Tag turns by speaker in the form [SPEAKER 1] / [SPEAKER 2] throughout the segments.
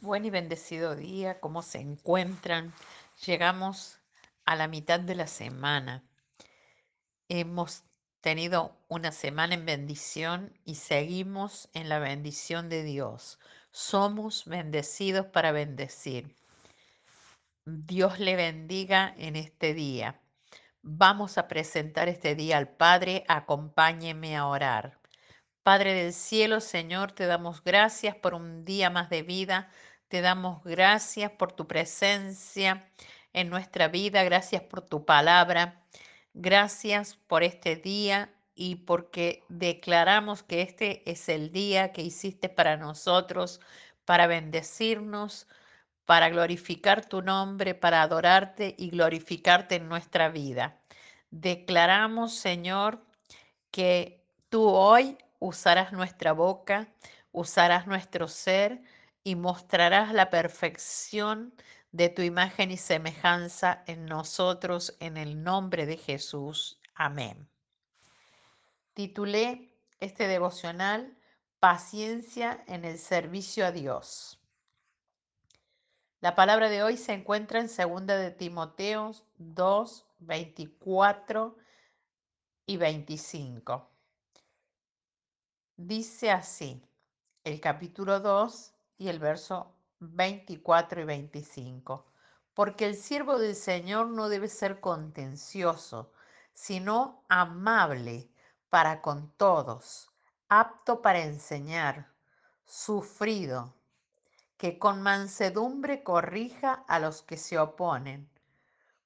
[SPEAKER 1] Buen y bendecido día, ¿cómo se encuentran? Llegamos a la mitad de la semana. Hemos tenido una semana en bendición y seguimos en la bendición de Dios. Somos bendecidos para bendecir. Dios le bendiga en este día. Vamos a presentar este día al Padre. Acompáñeme a orar. Padre del cielo, Señor, te damos gracias por un día más de vida. Te damos gracias por tu presencia en nuestra vida. Gracias por tu palabra. Gracias por este día y porque declaramos que este es el día que hiciste para nosotros, para bendecirnos, para glorificar tu nombre, para adorarte y glorificarte en nuestra vida. Declaramos, Señor, que tú hoy usarás nuestra boca, usarás nuestro ser y mostrarás la perfección de tu imagen y semejanza en nosotros en el nombre de Jesús. Amén. Titulé este devocional Paciencia en el servicio a Dios. La palabra de hoy se encuentra en 2 de Timoteo 2, 24 y 25. Dice así el capítulo 2 y el verso 24 y 25. Porque el siervo del Señor no debe ser contencioso, sino amable para con todos, apto para enseñar, sufrido, que con mansedumbre corrija a los que se oponen,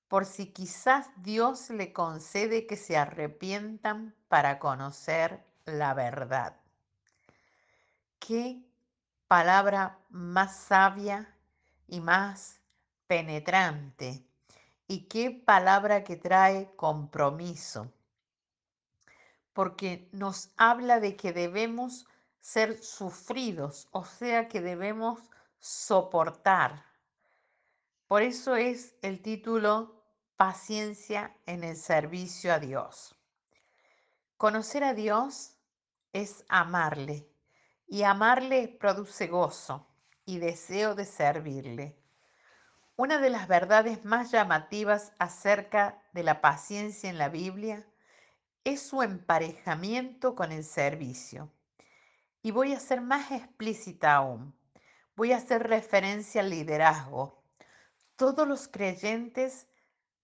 [SPEAKER 1] por si quizás Dios le concede que se arrepientan para conocer la verdad. Qué palabra más sabia y más penetrante. Y qué palabra que trae compromiso. Porque nos habla de que debemos ser sufridos, o sea que debemos soportar. Por eso es el título Paciencia en el servicio a Dios. Conocer a Dios es amarle y amarle produce gozo y deseo de servirle. Una de las verdades más llamativas acerca de la paciencia en la Biblia es su emparejamiento con el servicio. Y voy a ser más explícita aún. Voy a hacer referencia al liderazgo. Todos los creyentes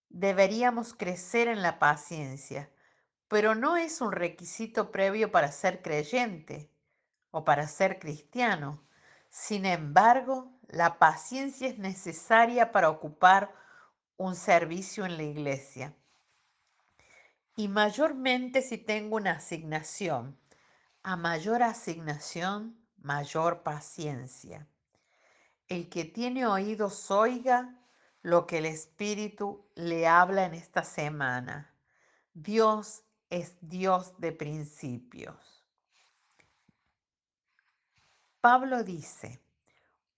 [SPEAKER 1] deberíamos crecer en la paciencia, pero no es un requisito previo para ser creyente o para ser cristiano. Sin embargo, la paciencia es necesaria para ocupar un servicio en la iglesia. Y mayormente si tengo una asignación. A mayor asignación, mayor paciencia. El que tiene oídos oiga lo que el Espíritu le habla en esta semana. Dios es Dios de principios. Pablo dice,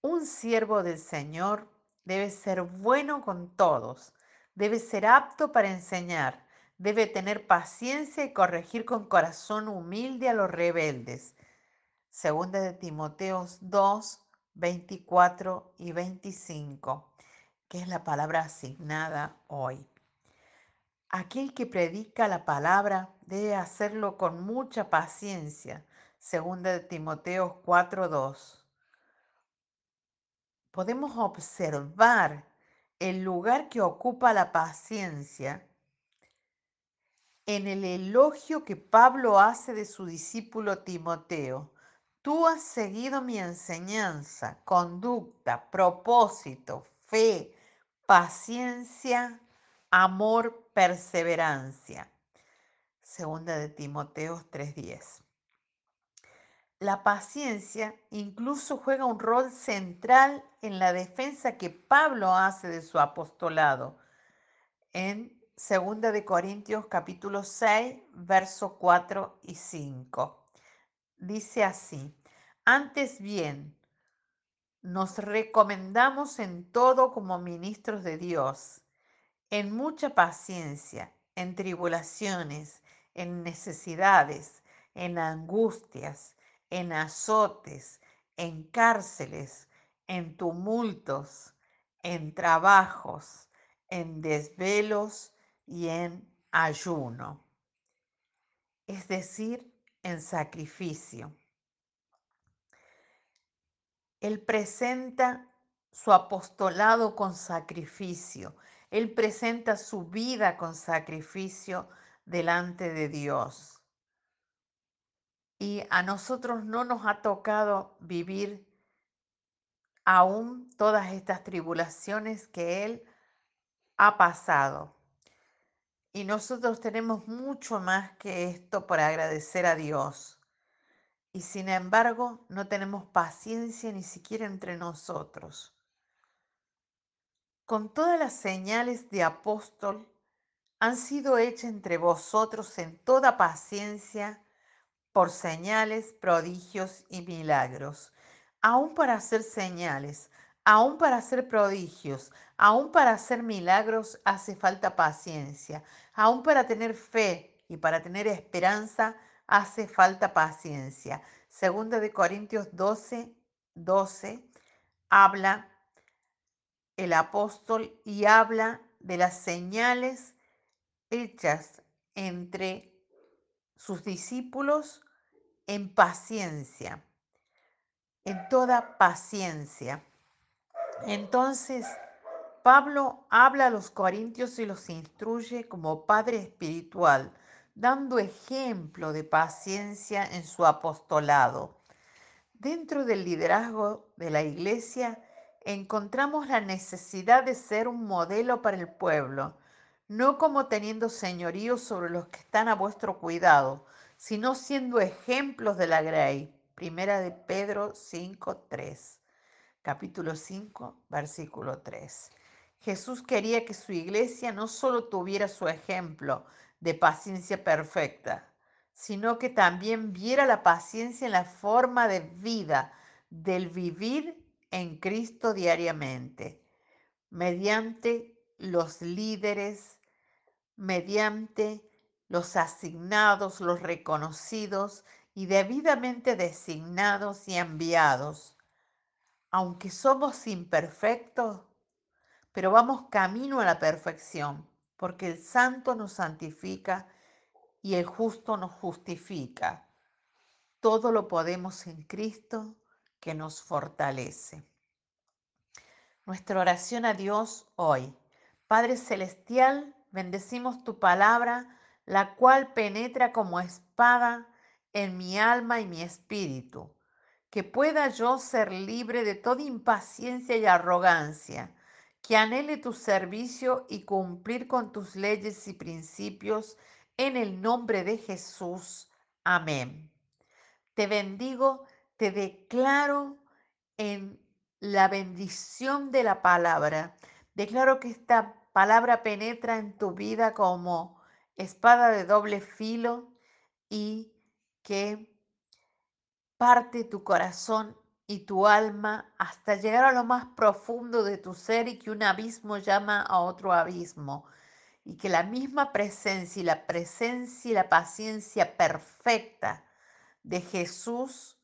[SPEAKER 1] un siervo del Señor debe ser bueno con todos, debe ser apto para enseñar, debe tener paciencia y corregir con corazón humilde a los rebeldes. Segunda de Timoteos 2, 24 y 25, que es la palabra asignada hoy. Aquel que predica la palabra debe hacerlo con mucha paciencia, Segunda de Timoteo 4:2. Podemos observar el lugar que ocupa la paciencia en el elogio que Pablo hace de su discípulo Timoteo. Tú has seguido mi enseñanza, conducta, propósito, fe, paciencia, amor, perseverancia. Segunda de Timoteo 3:10. La paciencia incluso juega un rol central en la defensa que Pablo hace de su apostolado en 2 de Corintios capítulo 6, versos 4 y 5. Dice así: Antes bien, nos recomendamos en todo como ministros de Dios, en mucha paciencia, en tribulaciones, en necesidades, en angustias, en azotes, en cárceles, en tumultos, en trabajos, en desvelos y en ayuno, es decir, en sacrificio. Él presenta su apostolado con sacrificio. Él presenta su vida con sacrificio delante de Dios. Y a nosotros no nos ha tocado vivir aún todas estas tribulaciones que Él ha pasado. Y nosotros tenemos mucho más que esto por agradecer a Dios. Y sin embargo, no tenemos paciencia ni siquiera entre nosotros. Con todas las señales de apóstol han sido hechas entre vosotros en toda paciencia por señales, prodigios y milagros, aún para hacer señales, aún para hacer prodigios, aún para hacer milagros hace falta paciencia, aún para tener fe y para tener esperanza hace falta paciencia. Segunda de Corintios 12, 12 habla el apóstol y habla de las señales hechas entre sus discípulos en paciencia, en toda paciencia. Entonces, Pablo habla a los corintios y los instruye como padre espiritual, dando ejemplo de paciencia en su apostolado. Dentro del liderazgo de la iglesia encontramos la necesidad de ser un modelo para el pueblo, no como teniendo señorío sobre los que están a vuestro cuidado, sino siendo ejemplos de la grey. Primera de Pedro 5.3, capítulo 5, versículo 3. Jesús quería que su iglesia no solo tuviera su ejemplo de paciencia perfecta, sino que también viera la paciencia en la forma de vida del vivir en Cristo diariamente, mediante los líderes, mediante los asignados, los reconocidos y debidamente designados y enviados. Aunque somos imperfectos, pero vamos camino a la perfección, porque el santo nos santifica y el justo nos justifica. Todo lo podemos en Cristo que nos fortalece. Nuestra oración a Dios hoy. Padre Celestial, bendecimos tu palabra, la cual penetra como espada en mi alma y mi espíritu. Que pueda yo ser libre de toda impaciencia y arrogancia, que anhele tu servicio y cumplir con tus leyes y principios en el nombre de Jesús. Amén. Te bendigo, te declaro en la bendición de la palabra. Declaro que esta palabra penetra en tu vida como espada de doble filo y que parte tu corazón y tu alma hasta llegar a lo más profundo de tu ser y que un abismo llama a otro abismo y que la misma presencia y la presencia y la paciencia perfecta de Jesús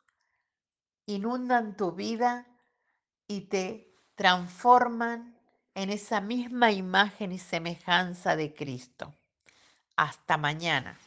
[SPEAKER 1] inundan tu vida y te transforman en esa misma imagen y semejanza de Cristo. Hasta mañana.